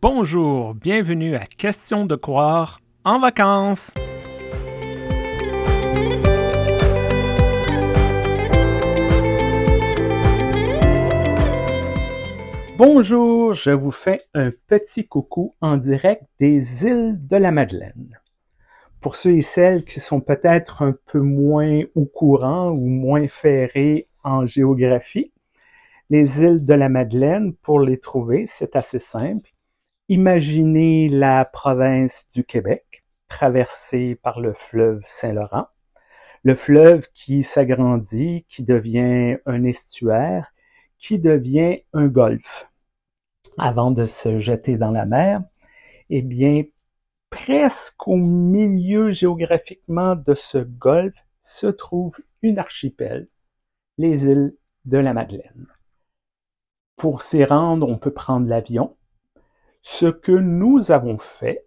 Bonjour, bienvenue à Question de croire en vacances. Bonjour, je vous fais un petit coucou en direct des îles de la Madeleine. Pour ceux et celles qui sont peut-être un peu moins au courant ou moins ferrés en géographie, les îles de la Madeleine, pour les trouver, c'est assez simple. Imaginez la province du Québec, traversée par le fleuve Saint-Laurent. Le fleuve qui s'agrandit, qui devient un estuaire, qui devient un golfe. Avant de se jeter dans la mer, eh bien, presque au milieu géographiquement de ce golfe se trouve une archipel, les îles de la Madeleine. Pour s'y rendre, on peut prendre l'avion, ce que nous avons fait,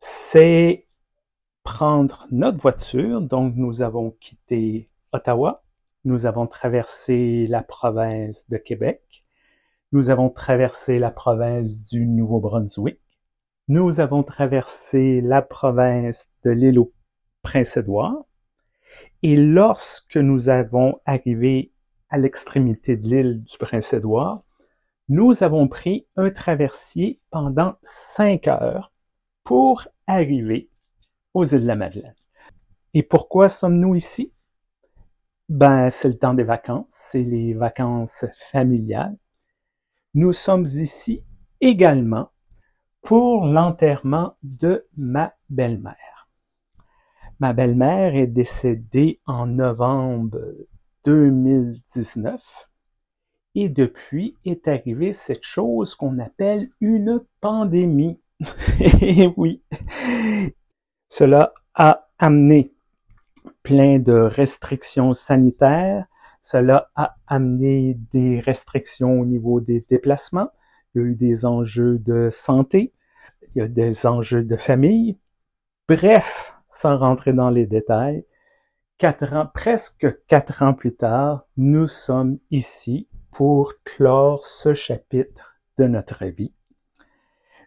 c'est prendre notre voiture. Donc, nous avons quitté Ottawa. Nous avons traversé la province de Québec. Nous avons traversé la province du Nouveau-Brunswick. Nous avons traversé la province de l'île au Prince-Édouard. Et lorsque nous avons arrivé à l'extrémité de l'île du Prince-Édouard, nous avons pris un traversier pendant cinq heures pour arriver aux îles de la Madeleine. Et pourquoi sommes-nous ici? Ben, c'est le temps des vacances, c'est les vacances familiales. Nous sommes ici également pour l'enterrement de ma belle-mère. Ma belle-mère est décédée en novembre 2019 et depuis est arrivée cette chose qu'on appelle une pandémie. Et oui, cela a amené plein de restrictions sanitaires, cela a amené des restrictions au niveau des déplacements, il y a eu des enjeux de santé, il y a des enjeux de famille. Bref, sans rentrer dans les détails, quatre ans, presque quatre ans plus tard, nous sommes ici pour clore ce chapitre de notre vie.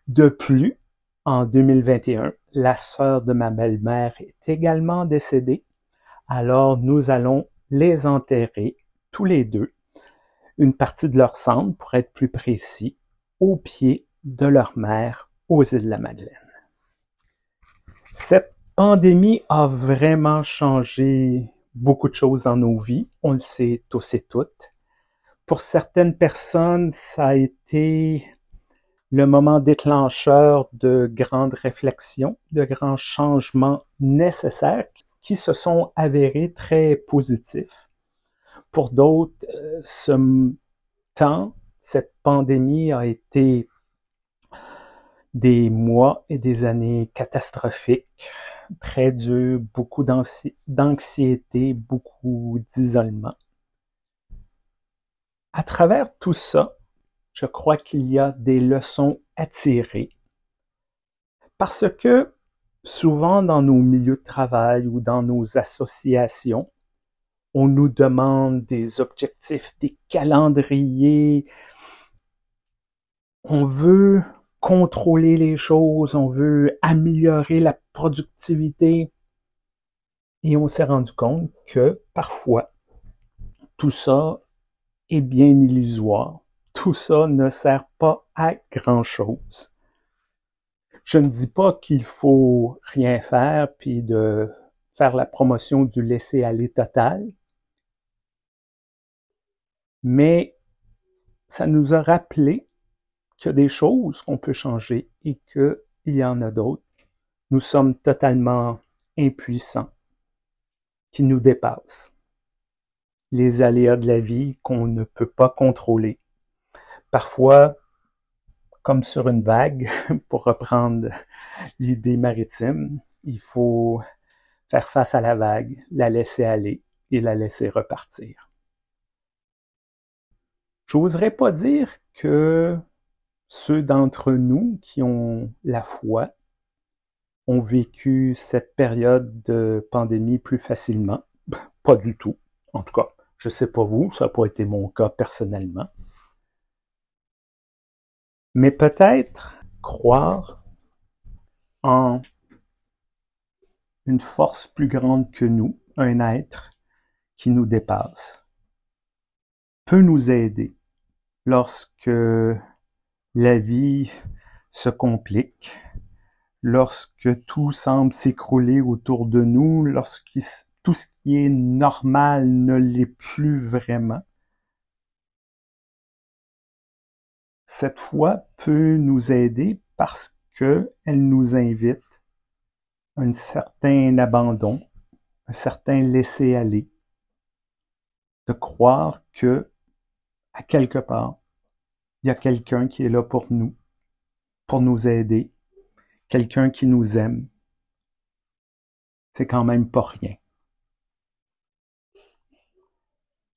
De plus, en 2021, la sœur de ma belle-mère est également décédée, alors nous allons les enterrer tous les deux, une partie de leur cendre, pour être plus précis, au pied de leur mère aux îles de la Madeleine. Cette pandémie a vraiment changé beaucoup de choses dans nos vies, on le sait tous et toutes. Pour certaines personnes, ça a été le moment déclencheur de grandes réflexions, de grands changements nécessaires qui se sont avérés très positifs. Pour d'autres, euh, ce temps, cette pandémie a été des mois et des années catastrophiques, très durs, beaucoup d'anxiété, beaucoup d'isolement. À travers tout ça, je crois qu'il y a des leçons à tirer. Parce que souvent dans nos milieux de travail ou dans nos associations, on nous demande des objectifs, des calendriers. On veut contrôler les choses, on veut améliorer la productivité. Et on s'est rendu compte que parfois, tout ça est bien illusoire. Tout ça ne sert pas à grand-chose. Je ne dis pas qu'il faut rien faire puis de faire la promotion du laisser-aller total, mais ça nous a rappelé qu'il y a des choses qu'on peut changer et qu'il y en a d'autres. Nous sommes totalement impuissants, qui nous dépassent les aléas de la vie qu'on ne peut pas contrôler. Parfois, comme sur une vague, pour reprendre l'idée maritime, il faut faire face à la vague, la laisser aller et la laisser repartir. J'oserais pas dire que ceux d'entre nous qui ont la foi ont vécu cette période de pandémie plus facilement. Pas du tout, en tout cas. Je sais pas vous, ça n'a pas été mon cas personnellement. Mais peut-être croire en une force plus grande que nous, un être qui nous dépasse, peut nous aider lorsque la vie se complique, lorsque tout semble s'écrouler autour de nous, lorsque tout ce qui est normal ne l'est plus vraiment. Cette foi peut nous aider parce qu'elle nous invite à un certain abandon, un certain laisser-aller, de croire que, à quelque part, il y a quelqu'un qui est là pour nous, pour nous aider, quelqu'un qui nous aime. C'est quand même pas rien.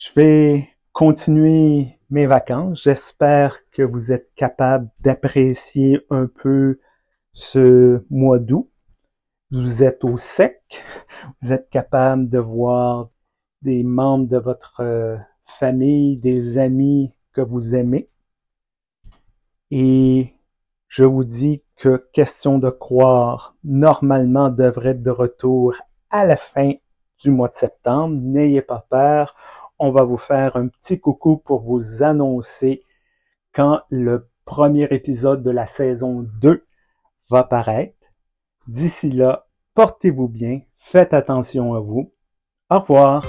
Je vais continuer mes vacances. J'espère que vous êtes capable d'apprécier un peu ce mois d'août. Vous êtes au sec. Vous êtes capable de voir des membres de votre euh, famille, des amis que vous aimez. Et je vous dis que Question de croire, normalement, devrait être de retour à la fin du mois de septembre. N'ayez pas peur. On va vous faire un petit coucou pour vous annoncer quand le premier épisode de la saison 2 va paraître. D'ici là, portez-vous bien, faites attention à vous. Au revoir.